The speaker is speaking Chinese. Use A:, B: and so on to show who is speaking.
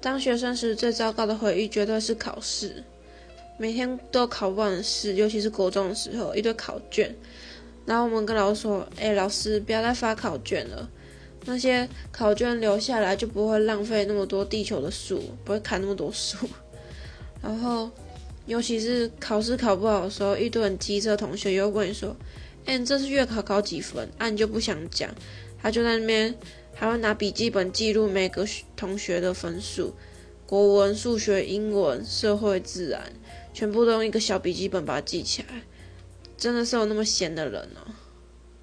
A: 当学生时最糟糕的回忆绝对是考试，每天都考不完的试，尤其是国中的时候，一堆考卷。然后我们跟老师说：“哎，老师不要再发考卷了，那些考卷留下来就不会浪费那么多地球的树，不会砍那么多树。”然后，尤其是考试考不好的时候，一堆很机车同学又问你说：“哎，你这次月考考几分？”啊，你就不想讲，他就在那边。还会拿笔记本记录每个同学的分数，国文、数学、英文、社会、自然，全部都用一个小笔记本把它记起来。真的是有那么闲的人哦。